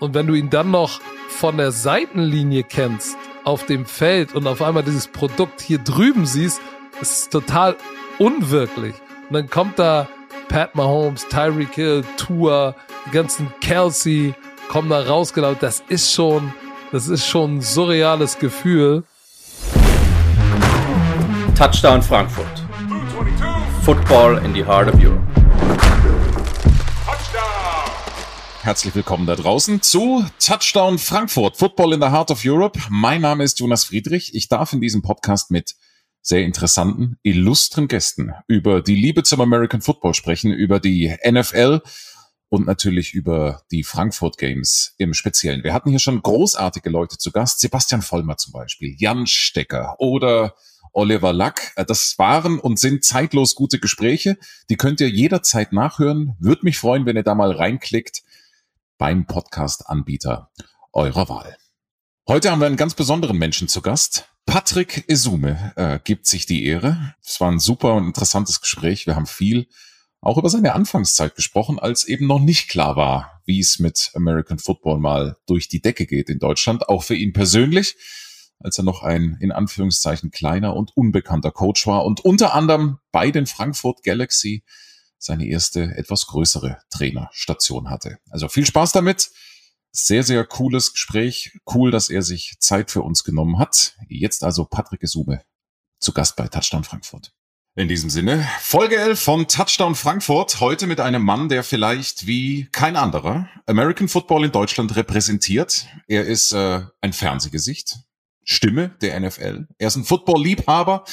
Und wenn du ihn dann noch von der Seitenlinie kennst, auf dem Feld und auf einmal dieses Produkt hier drüben siehst, ist total unwirklich. Und dann kommt da Pat Mahomes, Tyreek Hill, Tua, die ganzen Kelsey kommen da rausgelaufen. Das ist schon, das ist schon ein surreales Gefühl. Touchdown Frankfurt. Football in the heart of Europe. Herzlich willkommen da draußen zu Touchdown Frankfurt, Football in the Heart of Europe. Mein Name ist Jonas Friedrich. Ich darf in diesem Podcast mit sehr interessanten, illustren Gästen über die Liebe zum American Football sprechen, über die NFL und natürlich über die Frankfurt Games im Speziellen. Wir hatten hier schon großartige Leute zu Gast. Sebastian Vollmer zum Beispiel, Jan Stecker oder Oliver Lack. Das waren und sind zeitlos gute Gespräche. Die könnt ihr jederzeit nachhören. Würde mich freuen, wenn ihr da mal reinklickt beim Podcast-Anbieter eurer Wahl. Heute haben wir einen ganz besonderen Menschen zu Gast. Patrick Esume äh, gibt sich die Ehre. Es war ein super und interessantes Gespräch. Wir haben viel auch über seine Anfangszeit gesprochen, als eben noch nicht klar war, wie es mit American Football mal durch die Decke geht in Deutschland, auch für ihn persönlich, als er noch ein in Anführungszeichen kleiner und unbekannter Coach war und unter anderem bei den Frankfurt Galaxy seine erste etwas größere Trainerstation hatte. Also viel Spaß damit. Sehr, sehr cooles Gespräch. Cool, dass er sich Zeit für uns genommen hat. Jetzt also Patrick Gesume zu Gast bei Touchdown Frankfurt. In diesem Sinne, Folge 11 von Touchdown Frankfurt. Heute mit einem Mann, der vielleicht wie kein anderer American Football in Deutschland repräsentiert. Er ist äh, ein Fernsehgesicht, Stimme der NFL. Er ist ein Football-Liebhaber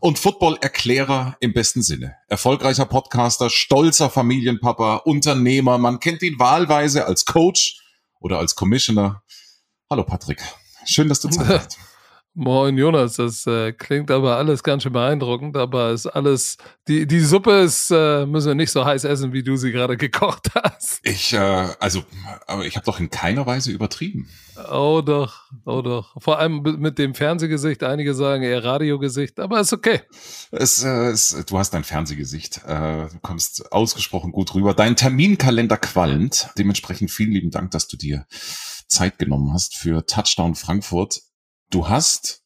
und Football-Erklärer im besten Sinne. Erfolgreicher Podcaster, stolzer Familienpapa, Unternehmer. Man kennt ihn wahlweise als Coach oder als Commissioner. Hallo Patrick, schön, dass du Zeit hast. Moin Jonas, das äh, klingt aber alles ganz schön beeindruckend, aber ist alles, die, die Suppe ist, äh, müssen wir nicht so heiß essen, wie du sie gerade gekocht hast. Ich, äh, also, aber ich habe doch in keiner Weise übertrieben. Oh doch, oh doch. Vor allem mit dem Fernsehgesicht, einige sagen eher Radiogesicht, aber ist okay. Es, äh, es, du hast ein Fernsehgesicht, äh, du kommst ausgesprochen gut rüber. Dein Terminkalender qualmt, dementsprechend vielen lieben Dank, dass du dir Zeit genommen hast für Touchdown Frankfurt du hast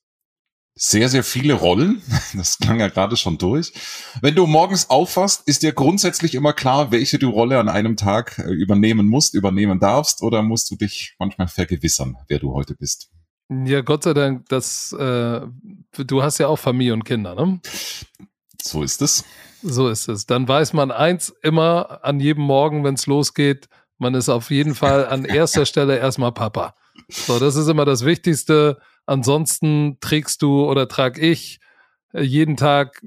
sehr, sehr viele Rollen. Das klang ja gerade schon durch. Wenn du morgens aufwachst, ist dir grundsätzlich immer klar, welche du Rolle an einem Tag äh, übernehmen musst, übernehmen darfst, oder musst du dich manchmal vergewissern, wer du heute bist? Ja, Gott sei Dank, das, äh, du hast ja auch Familie und Kinder, ne? So ist es. So ist es. Dann weiß man eins immer an jedem Morgen, wenn es losgeht, man ist auf jeden Fall an erster Stelle erstmal Papa. So, das ist immer das Wichtigste Ansonsten trägst du oder trag ich äh, jeden Tag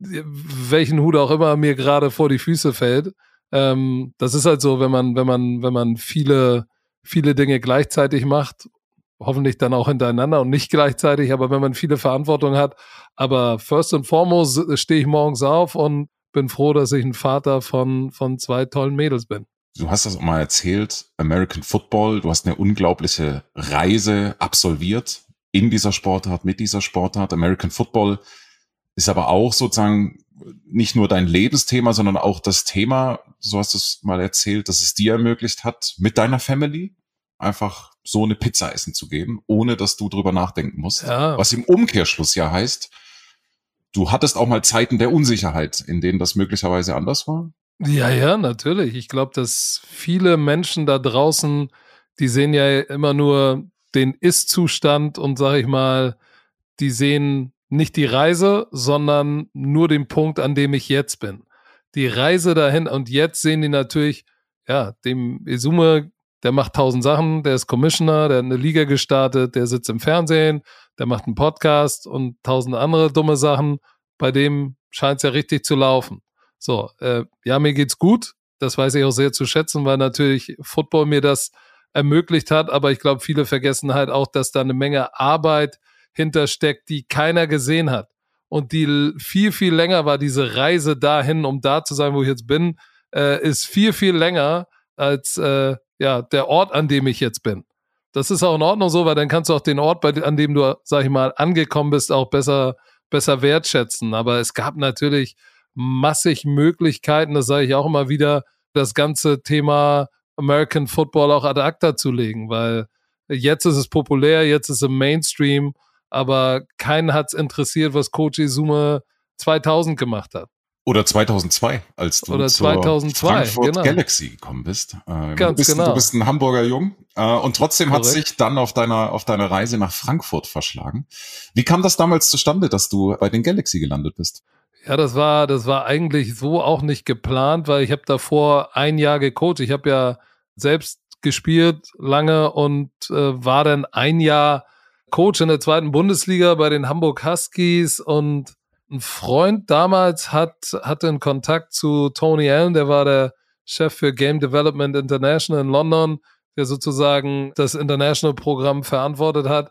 welchen Hut auch immer mir gerade vor die Füße fällt. Ähm, das ist halt so, wenn man, wenn man, wenn man viele, viele Dinge gleichzeitig macht, hoffentlich dann auch hintereinander und nicht gleichzeitig, aber wenn man viele Verantwortung hat. Aber first and foremost stehe ich morgens auf und bin froh, dass ich ein Vater von, von zwei tollen Mädels bin. Du hast das auch mal erzählt, American Football, du hast eine unglaubliche Reise absolviert in dieser Sportart, mit dieser Sportart. American Football ist aber auch sozusagen nicht nur dein Lebensthema, sondern auch das Thema, so hast du es mal erzählt, dass es dir ermöglicht hat, mit deiner Family einfach so eine Pizza essen zu geben, ohne dass du drüber nachdenken musst. Ja. Was im Umkehrschluss ja heißt, du hattest auch mal Zeiten der Unsicherheit, in denen das möglicherweise anders war. Ja, ja, natürlich. Ich glaube, dass viele Menschen da draußen, die sehen ja immer nur den Ist-Zustand und sag ich mal, die sehen nicht die Reise, sondern nur den Punkt, an dem ich jetzt bin. Die Reise dahin und jetzt sehen die natürlich, ja, dem Isume, der macht tausend Sachen, der ist Commissioner, der hat eine Liga gestartet, der sitzt im Fernsehen, der macht einen Podcast und tausend andere dumme Sachen. Bei dem scheint es ja richtig zu laufen. So, äh, ja, mir geht's gut. Das weiß ich auch sehr zu schätzen, weil natürlich Football mir das ermöglicht hat. Aber ich glaube, viele vergessen halt auch, dass da eine Menge Arbeit hintersteckt, die keiner gesehen hat. Und die viel, viel länger war, diese Reise dahin, um da zu sein, wo ich jetzt bin, äh, ist viel, viel länger als äh, ja, der Ort, an dem ich jetzt bin. Das ist auch in Ordnung so, weil dann kannst du auch den Ort, bei, an dem du, sag ich mal, angekommen bist, auch besser, besser wertschätzen. Aber es gab natürlich massig Möglichkeiten, das sage ich auch immer wieder, das ganze Thema American Football auch ad acta zu legen, weil jetzt ist es populär, jetzt ist es im Mainstream, aber keinen hat es interessiert, was Coach Izuma 2000 gemacht hat. Oder 2002, als du Oder 2002, zur Frankfurt genau. Galaxy gekommen bist. Äh, Ganz du, bist genau. du bist ein Hamburger Jung äh, und trotzdem hat Korrekt. sich dann auf deiner, auf deiner Reise nach Frankfurt verschlagen. Wie kam das damals zustande, dass du bei den Galaxy gelandet bist? Ja, das war, das war eigentlich so auch nicht geplant, weil ich habe davor ein Jahr gecoacht. Ich habe ja selbst gespielt lange und äh, war dann ein Jahr Coach in der zweiten Bundesliga bei den Hamburg Huskies und ein Freund damals hat, hatte einen Kontakt zu Tony Allen, der war der Chef für Game Development International in London, der sozusagen das International-Programm verantwortet hat.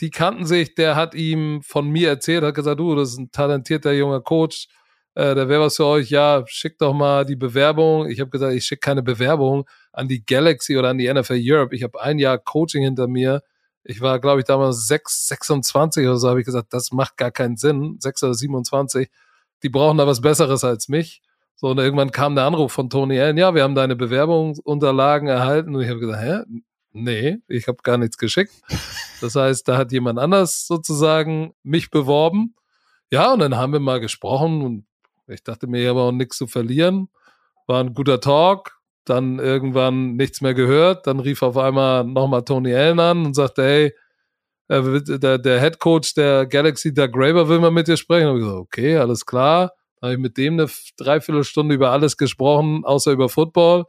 Die kannten sich, der hat ihm von mir erzählt, hat gesagt, du, das ist ein talentierter junger Coach, äh, der wäre was für euch, ja, schickt doch mal die Bewerbung. Ich habe gesagt, ich schicke keine Bewerbung an die Galaxy oder an die NFL Europe. Ich habe ein Jahr Coaching hinter mir. Ich war, glaube ich, damals 6, 26 oder so, habe ich gesagt, das macht gar keinen Sinn. 6 oder 27. Die brauchen da was Besseres als mich. So, und irgendwann kam der Anruf von Tony Allen, ja, wir haben deine Bewerbungsunterlagen erhalten. Und ich habe gesagt, hä? Nee, ich habe gar nichts geschickt. Das heißt, da hat jemand anders sozusagen mich beworben. Ja, und dann haben wir mal gesprochen und ich dachte mir, ich habe auch nichts zu verlieren. War ein guter Talk. Dann irgendwann nichts mehr gehört. Dann rief auf einmal nochmal Tony Allen an und sagte, hey, will- der, der Head Coach der Galaxy, Doug Graber, will mal mit dir sprechen. Und ich gesagt, okay, alles klar. Dann habe ich mit dem eine Dreiviertelstunde über alles gesprochen, außer über Football.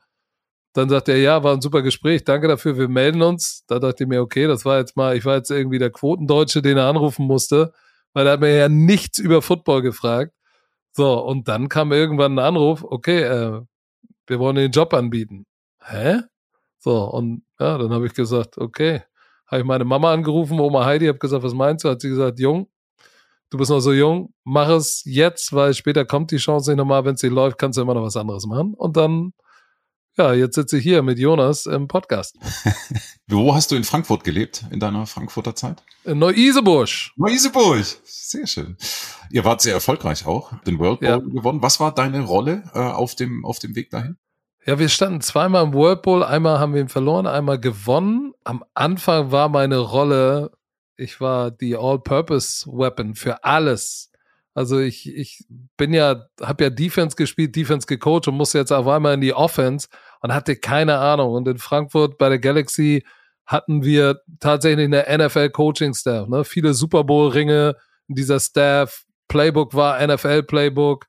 Dann sagt er, ja, war ein super Gespräch, danke dafür, wir melden uns. Da dachte ich mir, okay, das war jetzt mal, ich war jetzt irgendwie der Quotendeutsche, den er anrufen musste, weil er hat mir ja nichts über Football gefragt. So, und dann kam irgendwann ein Anruf, okay, äh, wir wollen den Job anbieten. Hä? So, und ja, dann habe ich gesagt, okay. Habe ich meine Mama angerufen, Oma Heidi, habe gesagt, was meinst du? Hat sie gesagt, Jung, du bist noch so jung, mach es jetzt, weil später kommt die Chance nicht nochmal, wenn es läuft, kannst du immer noch was anderes machen. Und dann, ja, jetzt sitze ich hier mit Jonas im Podcast. Wo hast du in Frankfurt gelebt, in deiner Frankfurter Zeit? In Neu-Isebusch. Neu-Isenburg. Sehr schön. Ihr wart sehr erfolgreich auch, den World Bowl Ja. gewonnen. Was war deine Rolle äh, auf, dem, auf dem Weg dahin? Ja, wir standen zweimal im World Bowl. Einmal haben wir ihn verloren, einmal gewonnen. Am Anfang war meine Rolle, ich war die All-Purpose-Weapon für alles. Also ich, ich bin ja, habe ja Defense gespielt, Defense gecoacht und musste jetzt auf einmal in die Offense und hatte keine Ahnung. Und in Frankfurt bei der Galaxy hatten wir tatsächlich eine NFL-Coaching-Staff. Ne? Viele Super Bowl-Ringe in dieser Staff. Playbook war NFL-Playbook.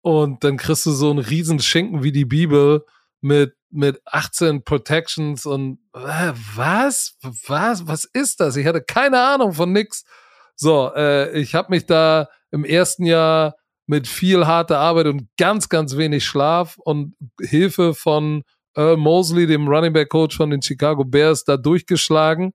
Und dann kriegst du so einen riesen Schinken wie die Bibel mit, mit 18 Protections und äh, was? Was? Was ist das? Ich hatte keine Ahnung von nix. So, äh, ich habe mich da im ersten Jahr mit viel harter Arbeit und ganz, ganz wenig Schlaf und Hilfe von Earl Mosley, dem Running Back Coach von den Chicago Bears, da durchgeschlagen.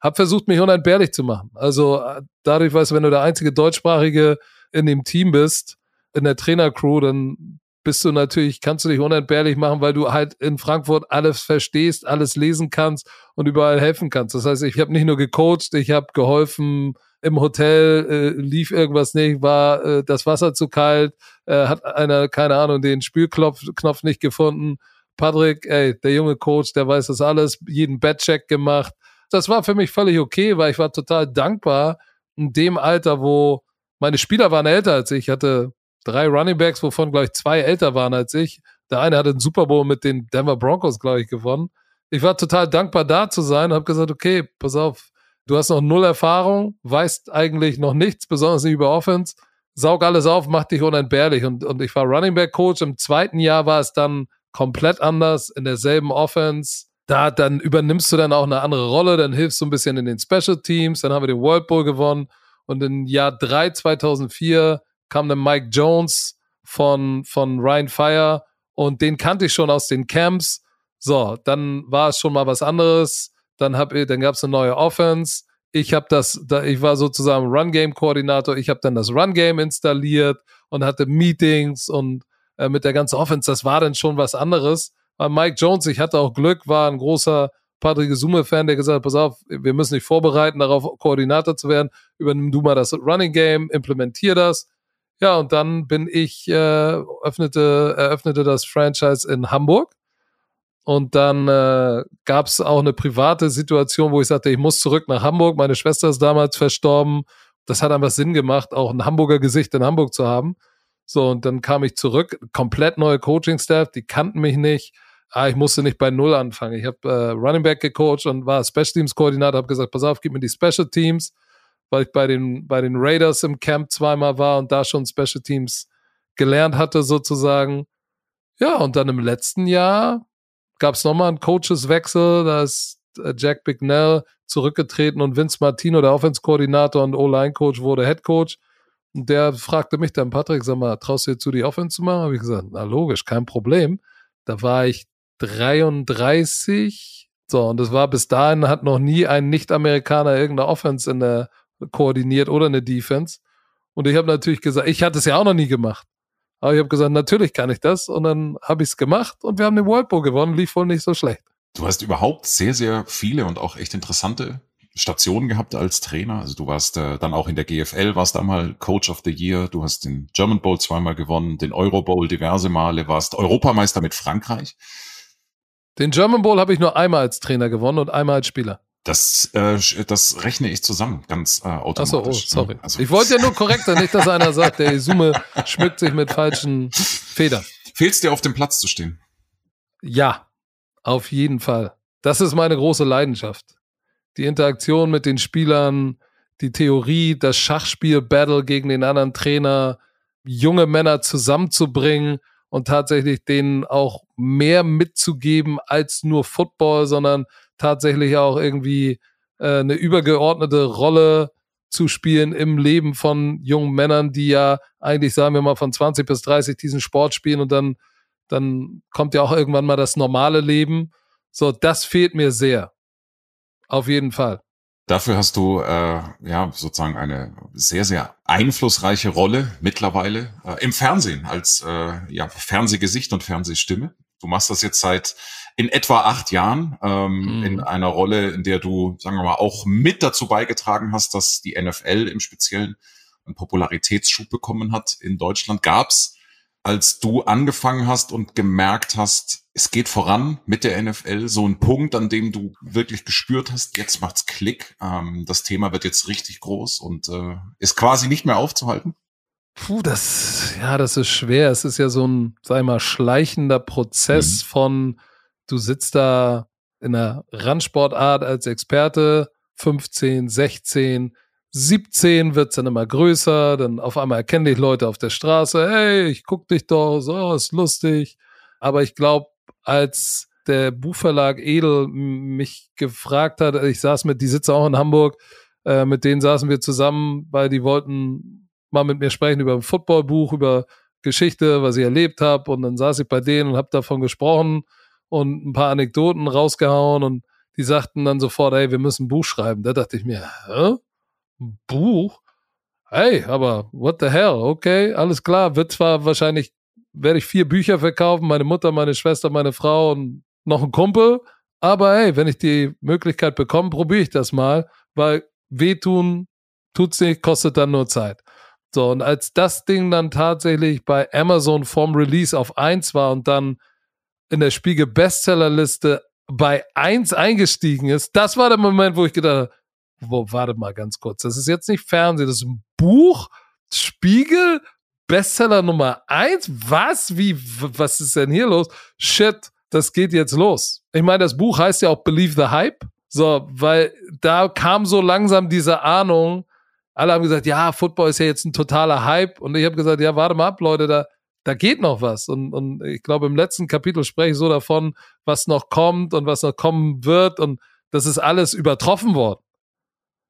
Hab versucht, mich unentbehrlich zu machen. Also äh, dadurch, weißt du, wenn du der einzige Deutschsprachige in dem Team bist, in der Trainercrew, dann bist du natürlich, kannst du dich unentbehrlich machen, weil du halt in Frankfurt alles verstehst, alles lesen kannst und überall helfen kannst. Das heißt, ich habe nicht nur gecoacht, ich habe geholfen, im Hotel äh, lief irgendwas nicht, war äh, das Wasser zu kalt, äh, hat einer, keine Ahnung, den Spülknopf Knopf nicht gefunden. Patrick, ey, der junge Coach, der weiß das alles, jeden Badcheck gemacht. Das war für mich völlig okay, weil ich war total dankbar in dem Alter, wo meine Spieler waren älter als ich. Ich hatte drei Running Backs, wovon, glaube ich, zwei älter waren als ich. Der eine hatte einen Super Bowl mit den Denver Broncos, glaube ich, gewonnen. Ich war total dankbar, da zu sein, habe gesagt, okay, pass auf, du hast noch null Erfahrung, weißt eigentlich noch nichts, besonders nicht über Offense, saug alles auf, mach dich unentbehrlich. Und, und ich war Running Back Coach. Im zweiten Jahr war es dann komplett anders, in derselben Offense. Da, dann übernimmst du dann auch eine andere Rolle, dann hilfst du ein bisschen in den Special Teams, dann haben wir den World Bowl gewonnen. Und im Jahr 3, 2004, kam dann Mike Jones von, von Ryan Fire und den kannte ich schon aus den Camps. So, dann war es schon mal was anderes. Dann hab ich, dann gab es eine neue Offense. Ich habe das, da, ich war sozusagen Run Game Koordinator. Ich habe dann das Run Game installiert und hatte Meetings und äh, mit der ganzen Offense. Das war dann schon was anderes. Weil Mike Jones, ich hatte auch Glück, war ein großer Patrick Summe-Fan, der gesagt hat, pass auf, wir müssen dich vorbereiten, darauf Koordinator zu werden. Übernimm du mal das Running Game, implementier das. Ja, und dann bin ich, äh, öffnete, eröffnete das Franchise in Hamburg. Und dann äh, gab es auch eine private Situation, wo ich sagte, ich muss zurück nach Hamburg. Meine Schwester ist damals verstorben. Das hat einfach Sinn gemacht, auch ein Hamburger Gesicht in Hamburg zu haben. So, und dann kam ich zurück, komplett neue Coaching-Staff, die kannten mich nicht. Ah, ich musste nicht bei Null anfangen. Ich habe äh, Running Back gecoacht und war Special Teams Koordinator, habe gesagt, pass auf, gib mir die Special Teams, weil ich bei den, bei den Raiders im Camp zweimal war und da schon Special Teams gelernt hatte sozusagen. Ja, und dann im letzten Jahr gab es nochmal einen Coacheswechsel, da ist äh, Jack Bignell zurückgetreten und Vince Martino, der Offense-Koordinator und O-Line-Coach, wurde Head Coach. Und der fragte mich dann, Patrick, sag mal, traust du dir zu, die Offense zu machen? Habe ich gesagt, na logisch, kein Problem. Da war ich 33. So, und das war bis dahin, hat noch nie ein Nicht-Amerikaner irgendeine Offense in der koordiniert oder eine Defense. Und ich habe natürlich gesagt, ich hatte es ja auch noch nie gemacht. Aber ich habe gesagt, natürlich kann ich das. Und dann habe ich es gemacht und wir haben den World Bowl gewonnen. Lief wohl nicht so schlecht. Du hast überhaupt sehr, sehr viele und auch echt interessante Stationen gehabt als Trainer. Also du warst äh, dann auch in der GFL, warst einmal Coach of the Year, du hast den German Bowl zweimal gewonnen, den Euro Bowl diverse Male, warst Europameister mit Frankreich. Den German Bowl habe ich nur einmal als Trainer gewonnen und einmal als Spieler. Das, äh, das rechne ich zusammen, ganz äh, automatisch. Achso, oh, ne? sorry. Also, ich wollte ja nur korrekt sein, nicht, dass einer sagt, der Isume schmückt sich mit falschen Federn. Fehlst dir auf dem Platz zu stehen? Ja, auf jeden Fall. Das ist meine große Leidenschaft. Die Interaktion mit den Spielern, die Theorie, das Schachspiel, Battle gegen den anderen Trainer, junge Männer zusammenzubringen und tatsächlich denen auch mehr mitzugeben als nur Football, sondern tatsächlich auch irgendwie äh, eine übergeordnete Rolle zu spielen im Leben von jungen Männern, die ja eigentlich, sagen wir mal, von 20 bis 30 diesen Sport spielen und dann, dann kommt ja auch irgendwann mal das normale Leben. So, das fehlt mir sehr. Auf jeden Fall. Dafür hast du äh, ja sozusagen eine sehr, sehr einflussreiche Rolle mittlerweile äh, im Fernsehen als äh, ja, Fernsehgesicht und Fernsehstimme. Du machst das jetzt seit in etwa acht Jahren ähm, mhm. in einer Rolle, in der du, sagen wir mal, auch mit dazu beigetragen hast, dass die NFL im Speziellen einen Popularitätsschub bekommen hat in Deutschland. Gab's, als du angefangen hast und gemerkt hast, es geht voran mit der NFL, so ein Punkt, an dem du wirklich gespürt hast, jetzt macht's Klick, ähm, das Thema wird jetzt richtig groß und äh, ist quasi nicht mehr aufzuhalten? Puh, das, ja, das ist schwer. Es ist ja so ein, sag ich mal, schleichender Prozess mhm. von, du sitzt da in einer Randsportart als Experte, 15, 16, 17 wird's dann immer größer, dann auf einmal erkennen dich Leute auf der Straße, hey, ich guck dich doch, so, ist lustig. Aber ich glaube, als der Buchverlag Edel mich gefragt hat, ich saß mit, die sitze auch in Hamburg, äh, mit denen saßen wir zusammen, weil die wollten mal mit mir sprechen über ein Footballbuch, über Geschichte, was ich erlebt habe. Und dann saß ich bei denen und habe davon gesprochen und ein paar Anekdoten rausgehauen und die sagten dann sofort, hey, wir müssen ein Buch schreiben. Da dachte ich mir, hä? Ein Buch? Hey, aber what the hell? Okay, alles klar. Wird zwar wahrscheinlich, werde ich vier Bücher verkaufen, meine Mutter, meine Schwester, meine Frau und noch ein Kumpel. Aber hey, wenn ich die Möglichkeit bekomme, probiere ich das mal, weil wehtun tut's nicht, kostet dann nur Zeit. So, und als das Ding dann tatsächlich bei Amazon vorm Release auf 1 war und dann in der Spiegel Bestsellerliste bei 1 eingestiegen ist, das war der Moment, wo ich gedacht habe, wo, warte mal ganz kurz, das ist jetzt nicht Fernsehen, das ist ein Buch, Spiegel, Bestseller Nummer 1, was, wie, was ist denn hier los? Shit, das geht jetzt los. Ich meine, das Buch heißt ja auch Believe the Hype, so, weil da kam so langsam diese Ahnung, alle haben gesagt, ja, Football ist ja jetzt ein totaler Hype. Und ich habe gesagt, ja, warte mal ab, Leute, da, da geht noch was. Und, und ich glaube, im letzten Kapitel spreche ich so davon, was noch kommt und was noch kommen wird. Und das ist alles übertroffen worden.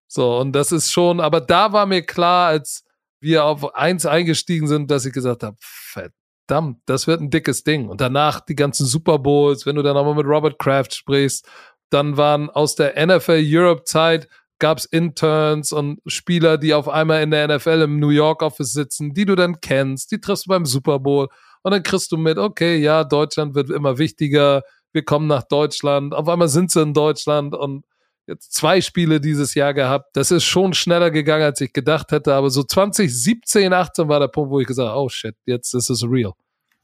So, und das ist schon, aber da war mir klar, als wir auf eins eingestiegen sind, dass ich gesagt habe, verdammt, das wird ein dickes Ding. Und danach die ganzen Super Bowls, wenn du dann nochmal mit Robert Kraft sprichst, dann waren aus der NFL Europe Zeit gab es Interns und Spieler, die auf einmal in der NFL im New York Office sitzen, die du dann kennst, die triffst du beim Super Bowl und dann kriegst du mit, okay, ja, Deutschland wird immer wichtiger, wir kommen nach Deutschland, auf einmal sind sie in Deutschland und jetzt zwei Spiele dieses Jahr gehabt. Das ist schon schneller gegangen, als ich gedacht hätte, aber so 2017, 18 war der Punkt, wo ich gesagt habe, oh shit, jetzt ist es real.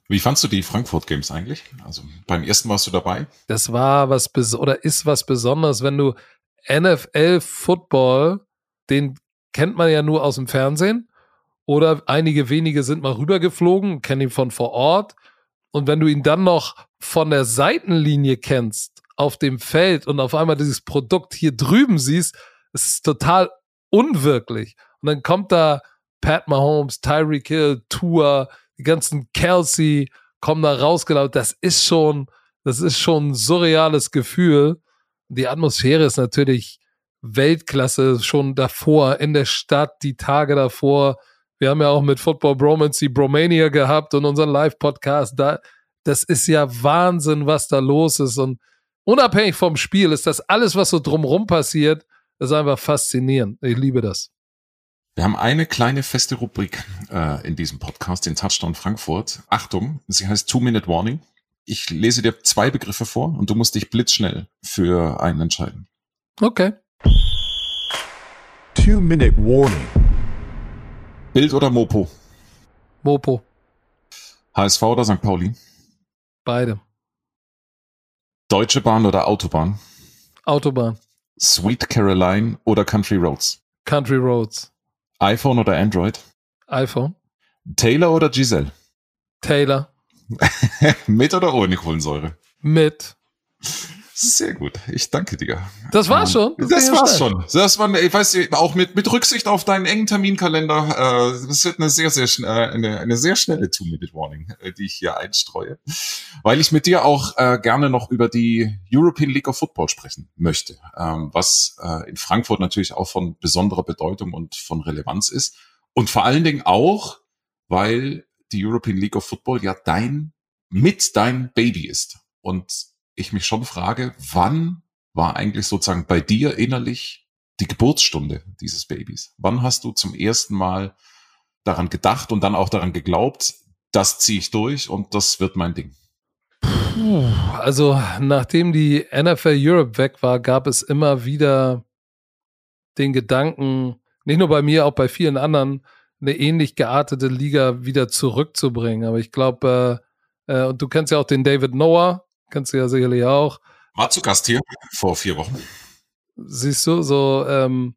Wie fandst du die Frankfurt Games eigentlich? Also beim ersten warst du dabei? Das war was oder ist was Besonderes, wenn du NFL Football, den kennt man ja nur aus dem Fernsehen oder einige wenige sind mal rübergeflogen, kennen ihn von vor Ort. Und wenn du ihn dann noch von der Seitenlinie kennst, auf dem Feld und auf einmal dieses Produkt hier drüben siehst, ist es total unwirklich. Und dann kommt da Pat Mahomes, Tyreek Hill, Tour, die ganzen Kelsey kommen da rausgelaufen. Das ist schon, das ist schon ein surreales Gefühl. Die Atmosphäre ist natürlich Weltklasse schon davor in der Stadt, die Tage davor. Wir haben ja auch mit Football Bromance die Bromania gehabt und unseren Live-Podcast. Da, das ist ja Wahnsinn, was da los ist. Und unabhängig vom Spiel ist das alles, was so drumrum passiert, ist einfach faszinierend. Ich liebe das. Wir haben eine kleine feste Rubrik äh, in diesem Podcast, den Touchdown Frankfurt. Achtung, sie heißt Two-Minute Warning. Ich lese dir zwei Begriffe vor und du musst dich blitzschnell für einen entscheiden. Okay. Two-Minute Warning. Bild oder Mopo? Mopo. HSV oder St. Pauli? Beide. Deutsche Bahn oder Autobahn? Autobahn. Sweet Caroline oder Country Roads? Country Roads. iPhone oder Android? iPhone. Taylor oder Giselle? Taylor. Mit oder ohne Kohlensäure? Mit. Sehr gut. Ich danke dir. Das war's schon. Das, das war's schon. Das war, ich weiß, auch mit, mit Rücksicht auf deinen engen Terminkalender, äh, das wird eine sehr, sehr, äh, eine, eine sehr schnelle Two-Minute-Warning, äh, die ich hier einstreue. Weil ich mit dir auch äh, gerne noch über die European League of Football sprechen möchte, ähm, was äh, in Frankfurt natürlich auch von besonderer Bedeutung und von Relevanz ist. Und vor allen Dingen auch, weil die European League of Football ja dein, mit dein Baby ist. Und ich mich schon frage, wann war eigentlich sozusagen bei dir innerlich die Geburtsstunde dieses Babys? Wann hast du zum ersten Mal daran gedacht und dann auch daran geglaubt, das ziehe ich durch und das wird mein Ding? Also nachdem die NFL Europe weg war, gab es immer wieder den Gedanken, nicht nur bei mir, auch bei vielen anderen, eine ähnlich geartete Liga wieder zurückzubringen. Aber ich glaube, äh, äh, und du kennst ja auch den David Noah, kennst du ja sicherlich auch. War zu Gast hier vor vier Wochen. Siehst du, so ähm,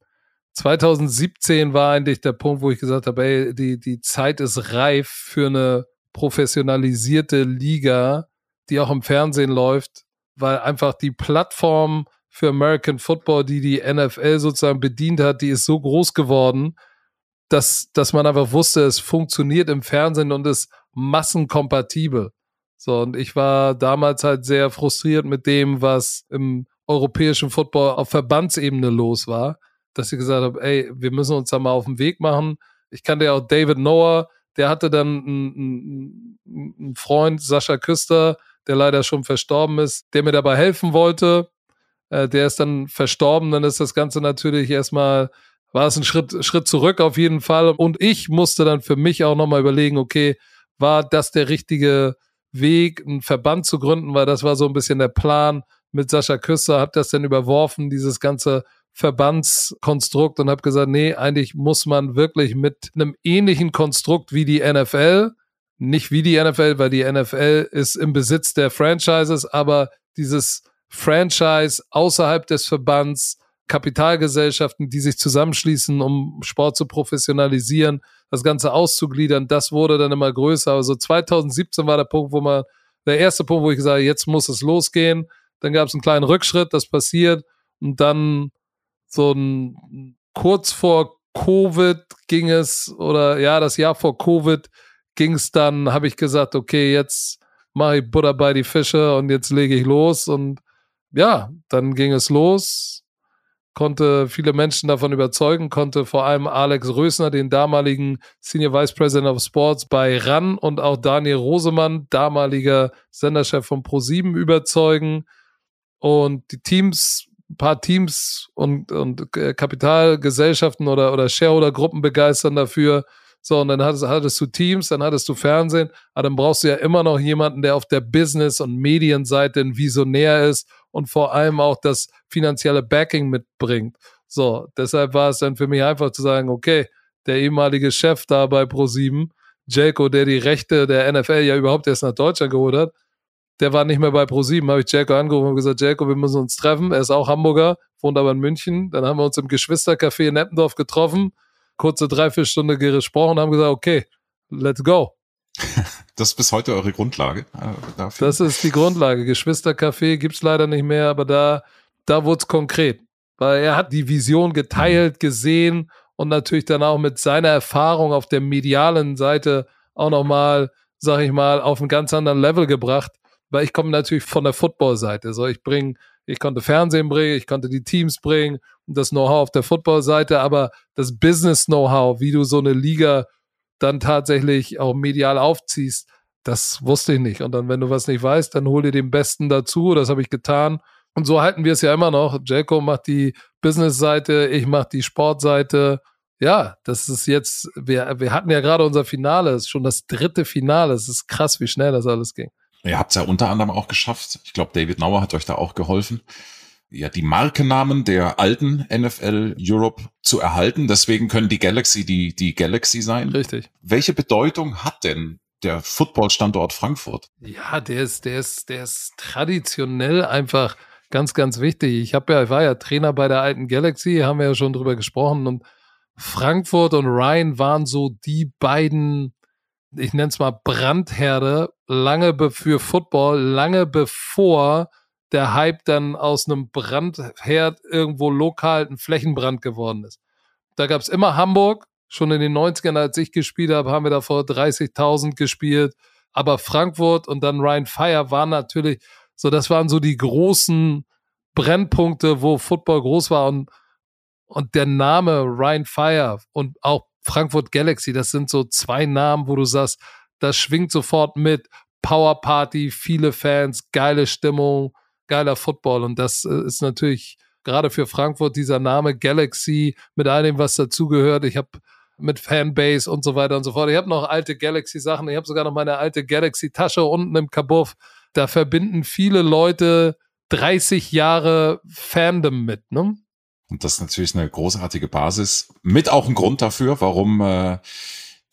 2017 war eigentlich der Punkt, wo ich gesagt habe, ey, die, die Zeit ist reif für eine professionalisierte Liga, die auch im Fernsehen läuft, weil einfach die Plattform für American Football, die die NFL sozusagen bedient hat, die ist so groß geworden, dass, dass man einfach wusste, es funktioniert im Fernsehen und ist massenkompatibel. So, und ich war damals halt sehr frustriert mit dem, was im europäischen Football auf Verbandsebene los war, dass ich gesagt habe, ey, wir müssen uns da mal auf den Weg machen. Ich kannte ja auch David Noah, der hatte dann einen, einen Freund, Sascha Küster, der leider schon verstorben ist, der mir dabei helfen wollte. Äh, der ist dann verstorben, dann ist das Ganze natürlich erstmal, war es ein Schritt, Schritt zurück auf jeden Fall. Und ich musste dann für mich auch nochmal überlegen, okay, war das der richtige Weg, einen Verband zu gründen, weil das war so ein bisschen der Plan mit Sascha Küster, hab das dann überworfen, dieses ganze Verbandskonstrukt und habe gesagt, nee, eigentlich muss man wirklich mit einem ähnlichen Konstrukt wie die NFL, nicht wie die NFL, weil die NFL ist im Besitz der Franchises, aber dieses Franchise außerhalb des Verbands, Kapitalgesellschaften, die sich zusammenschließen, um Sport zu professionalisieren, das Ganze auszugliedern, das wurde dann immer größer. Also 2017 war der Punkt, wo man, der erste Punkt, wo ich gesagt habe, jetzt muss es losgehen. Dann gab es einen kleinen Rückschritt, das passiert. Und dann so ein kurz vor Covid ging es, oder ja, das Jahr vor Covid ging es dann, habe ich gesagt, okay, jetzt mache ich Butter bei die Fische und jetzt lege ich los. Und ja, dann ging es los konnte viele Menschen davon überzeugen, konnte vor allem Alex Rösner, den damaligen Senior Vice President of Sports bei RAN und auch Daniel Rosemann, damaliger Senderchef von Pro7 überzeugen und die Teams, ein paar Teams und, und Kapitalgesellschaften oder, oder Shareholder-Gruppen begeistern dafür. So, und dann hattest, hattest du Teams, dann hattest du Fernsehen, aber dann brauchst du ja immer noch jemanden, der auf der Business- und Medienseite ein Visionär ist und vor allem auch das finanzielle Backing mitbringt. So, deshalb war es dann für mich einfach zu sagen, okay, der ehemalige Chef da bei Pro7, Jelko, der die Rechte der NFL ja überhaupt erst nach Deutschland geholt hat, der war nicht mehr bei ProSieben, habe ich Jelko angerufen und gesagt, Jelko, wir müssen uns treffen. Er ist auch Hamburger, wohnt aber in München. Dann haben wir uns im Geschwistercafé in Eppendorf getroffen, kurze Dreiviertelstunde gesprochen und haben gesagt, okay, let's go. Das ist bis heute eure Grundlage äh, dafür? Das ist die Grundlage. Geschwistercafé gibt's leider nicht mehr, aber da, da wurde es konkret. Weil er hat die Vision geteilt, mhm. gesehen und natürlich dann auch mit seiner Erfahrung auf der medialen Seite auch nochmal, sag ich mal, auf einen ganz anderen Level gebracht. Weil ich komme natürlich von der Football-Seite. So, ich bringe, ich konnte Fernsehen bringen, ich konnte die Teams bringen das Know-how auf der Football-Seite, aber das Business-Know-how, wie du so eine Liga dann tatsächlich auch medial aufziehst, das wusste ich nicht. Und dann, wenn du was nicht weißt, dann hol dir den Besten dazu. Das habe ich getan. Und so halten wir es ja immer noch. Jelko macht die Business-Seite, ich mache die Sportseite. Ja, das ist jetzt, wir, wir hatten ja gerade unser Finale, das ist schon das dritte Finale. Es ist krass, wie schnell das alles ging. Ihr habt es ja unter anderem auch geschafft. Ich glaube, David Nauer hat euch da auch geholfen ja, die Markennamen der alten NFL Europe zu erhalten. Deswegen können die Galaxy die, die Galaxy sein. Richtig. Welche Bedeutung hat denn der Footballstandort Frankfurt? Ja, der ist, der ist, der ist traditionell einfach ganz, ganz wichtig. Ich habe ja, ich war ja Trainer bei der alten Galaxy, haben wir ja schon drüber gesprochen und Frankfurt und Ryan waren so die beiden, ich nenne es mal Brandherde, lange für Football, lange bevor der Hype dann aus einem Brandherd irgendwo lokal ein Flächenbrand geworden ist. Da gab es immer Hamburg, schon in den 90ern, als ich gespielt habe, haben wir da vor 30.000 gespielt. Aber Frankfurt und dann Ryan Fire waren natürlich so, das waren so die großen Brennpunkte, wo Football groß war und, und der Name Ryan Fire und auch Frankfurt Galaxy, das sind so zwei Namen, wo du sagst, das schwingt sofort mit. Power Party, viele Fans, geile Stimmung, geiler Football. Und das äh, ist natürlich gerade für Frankfurt dieser Name Galaxy mit all dem, was dazugehört. Ich habe mit Fanbase und so weiter und so fort. Ich habe noch alte Galaxy-Sachen. Ich habe sogar noch meine alte Galaxy-Tasche unten im Kabuff. Da verbinden viele Leute 30 Jahre Fandom mit. Ne? Und das ist natürlich eine großartige Basis. Mit auch ein Grund dafür, warum äh,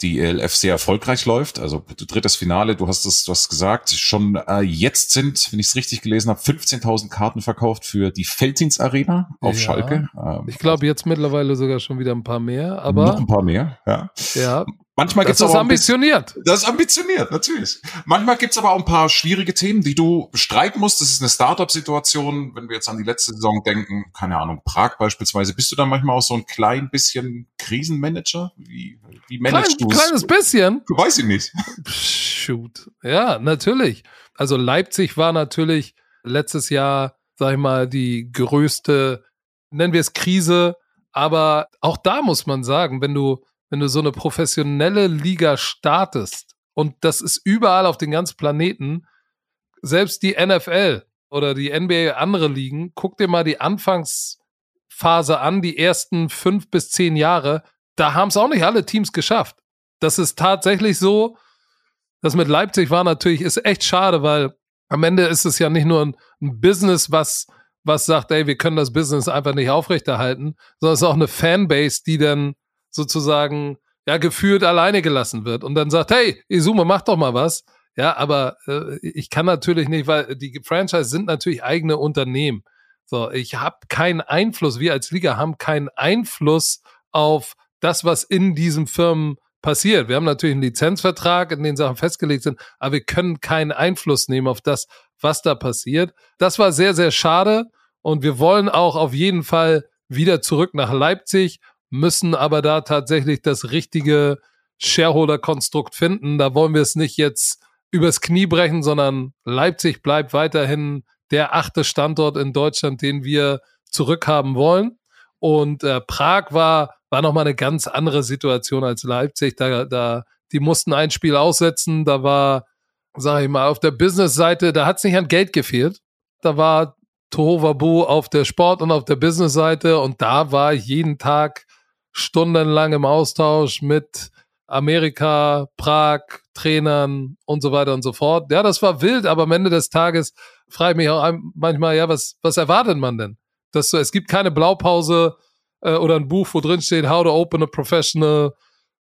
die ELF sehr erfolgreich läuft. Also drittes Finale, du hast es, du hast gesagt, schon äh, jetzt sind, wenn ich es richtig gelesen habe, 15.000 Karten verkauft für die Feltins Arena auf ja, Schalke. Ähm, ich glaube jetzt mittlerweile sogar schon wieder ein paar mehr, aber noch ein paar mehr, ja. Ja, Manchmal das gibt's ist ambitioniert. Das ist ambitioniert, natürlich. Manchmal gibt's aber auch ein paar schwierige Themen, die du bestreiten musst. Das ist eine Startup-Situation. Wenn wir jetzt an die letzte Saison denken, keine Ahnung, Prag beispielsweise, bist du dann manchmal auch so ein klein bisschen Krisenmanager? Wie, wie managst du es? Kleines bisschen? Weiß ich nicht. Shoot. Ja, natürlich. Also Leipzig war natürlich letztes Jahr, sag ich mal, die größte, nennen wir es Krise. Aber auch da muss man sagen, wenn du wenn du so eine professionelle Liga startest und das ist überall auf den ganzen Planeten, selbst die NFL oder die NBA, andere Ligen, guck dir mal die Anfangsphase an, die ersten fünf bis zehn Jahre, da haben es auch nicht alle Teams geschafft. Das ist tatsächlich so. Das mit Leipzig war natürlich, ist echt schade, weil am Ende ist es ja nicht nur ein, ein Business, was, was sagt, ey, wir können das Business einfach nicht aufrechterhalten, sondern es ist auch eine Fanbase, die dann sozusagen ja gefühlt alleine gelassen wird und dann sagt, hey, Izume, mach doch mal was. Ja, aber äh, ich kann natürlich nicht, weil die Franchise sind natürlich eigene Unternehmen. So, ich habe keinen Einfluss, wir als Liga haben keinen Einfluss auf das, was in diesen Firmen passiert. Wir haben natürlich einen Lizenzvertrag, in den Sachen festgelegt sind, aber wir können keinen Einfluss nehmen auf das, was da passiert. Das war sehr, sehr schade und wir wollen auch auf jeden Fall wieder zurück nach Leipzig müssen aber da tatsächlich das richtige Shareholder-Konstrukt finden. Da wollen wir es nicht jetzt übers Knie brechen, sondern Leipzig bleibt weiterhin der achte Standort in Deutschland, den wir zurückhaben wollen. Und äh, Prag war, war nochmal eine ganz andere Situation als Leipzig. Da, da, die mussten ein Spiel aussetzen. Da war, sage ich mal, auf der Business-Seite, da hat es nicht an Geld gefehlt. Da war Tohuwabu auf der Sport- und auf der Business-Seite und da war jeden Tag stundenlang im Austausch mit Amerika, Prag, Trainern und so weiter und so fort. Ja, das war wild, aber am Ende des Tages frage ich mich auch manchmal, ja, was, was erwartet man denn? Das, es gibt keine Blaupause äh, oder ein Buch, wo drin steht, How to Open a Professional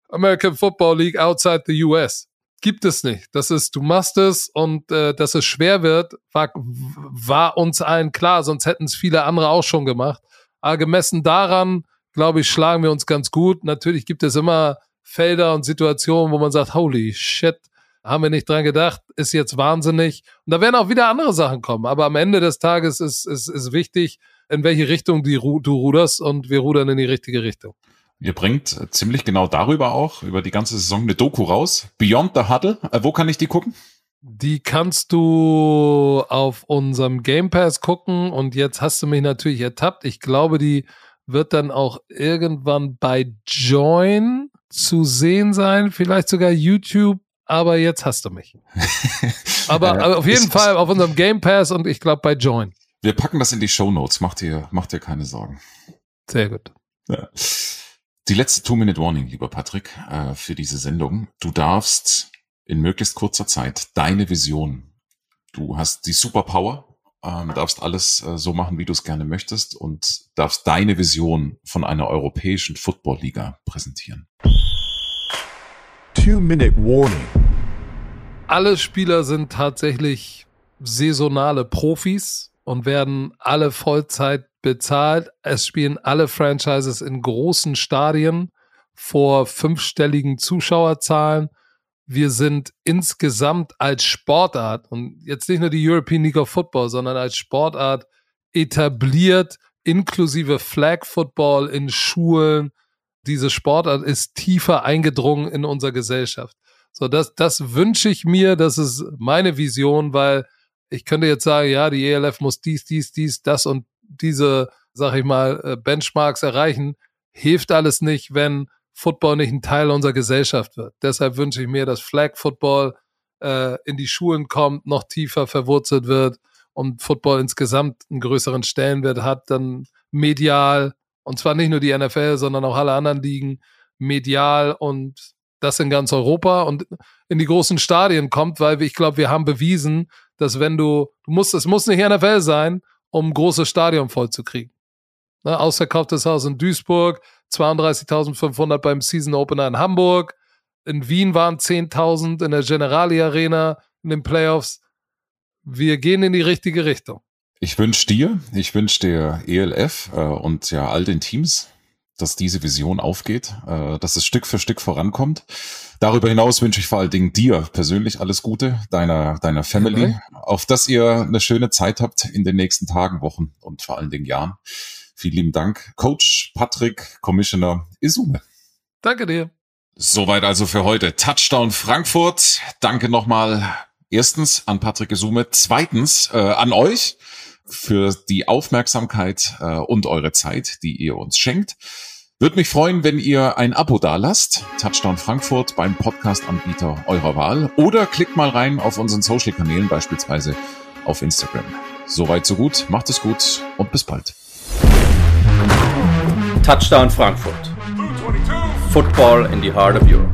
American Football League outside the US. Gibt es nicht. Das ist, du machst es und äh, dass es schwer wird, war, war uns allen klar, sonst hätten es viele andere auch schon gemacht. Aber gemessen daran, glaube ich, schlagen wir uns ganz gut. Natürlich gibt es immer Felder und Situationen, wo man sagt, holy shit, haben wir nicht dran gedacht, ist jetzt wahnsinnig. Und da werden auch wieder andere Sachen kommen. Aber am Ende des Tages ist, ist, ist wichtig, in welche Richtung die, du ruderst und wir rudern in die richtige Richtung. Ihr bringt ziemlich genau darüber auch, über die ganze Saison eine Doku raus. Beyond the Huddle. Äh, wo kann ich die gucken? Die kannst du auf unserem Game Pass gucken und jetzt hast du mich natürlich ertappt. Ich glaube, die wird dann auch irgendwann bei Join zu sehen sein, vielleicht sogar YouTube, aber jetzt hast du mich. aber, aber auf jeden Fall auf unserem Game Pass und ich glaube bei Join. Wir packen das in die Show Notes, macht dir, macht dir keine Sorgen. Sehr gut. Ja. Die letzte Two-Minute-Warning, lieber Patrick, äh, für diese Sendung. Du darfst in möglichst kurzer Zeit deine Vision, du hast die Superpower, ähm, darfst alles äh, so machen, wie du es gerne möchtest und darfst deine Vision von einer europäischen Football-Liga präsentieren. Two-Minute-Warning. Alle Spieler sind tatsächlich saisonale Profis und werden alle Vollzeit bezahlt. Es spielen alle Franchises in großen Stadien vor fünfstelligen Zuschauerzahlen. Wir sind insgesamt als Sportart und jetzt nicht nur die European League of Football, sondern als Sportart etabliert, inklusive Flag Football in Schulen. Diese Sportart ist tiefer eingedrungen in unserer Gesellschaft. So, das, das wünsche ich mir, das ist meine Vision, weil ich könnte jetzt sagen, ja, die ELF muss dies, dies, dies, das und diese, sag ich mal, äh, Benchmarks erreichen, hilft alles nicht, wenn Football nicht ein Teil unserer Gesellschaft wird. Deshalb wünsche ich mir, dass Flag Football äh, in die Schulen kommt, noch tiefer verwurzelt wird und Football insgesamt einen größeren Stellenwert hat, dann medial, und zwar nicht nur die NFL, sondern auch alle anderen Ligen, medial und das in ganz Europa und in die großen Stadien kommt, weil ich glaube, wir haben bewiesen, dass wenn du, du musst, es muss nicht NFL sein, um ein großes Stadion voll zu kriegen. Ne, ausverkauftes Haus in Duisburg, 32.500 beim Season Opener in Hamburg. In Wien waren 10.000 in der Generali Arena in den Playoffs. Wir gehen in die richtige Richtung. Ich wünsche dir, ich wünsche der ELF äh, und ja all den Teams, dass diese Vision aufgeht, äh, dass es Stück für Stück vorankommt. Darüber hinaus wünsche ich vor allen Dingen dir persönlich alles Gute, deiner, deiner Family, okay. auf dass ihr eine schöne Zeit habt in den nächsten Tagen, Wochen und vor allen Dingen Jahren. Vielen lieben Dank, Coach Patrick, Commissioner Isume. Danke dir. Soweit also für heute. Touchdown Frankfurt. Danke nochmal erstens an Patrick Isume, zweitens äh, an euch für die Aufmerksamkeit äh, und eure Zeit, die ihr uns schenkt. Würde mich freuen, wenn ihr ein Abo dalasst. Touchdown Frankfurt beim Podcast-Anbieter eurer Wahl. Oder klickt mal rein auf unseren Social-Kanälen, beispielsweise auf Instagram. Soweit, so gut. Macht es gut und bis bald. Touchdown Frankfurt. Football in the heart of Europe.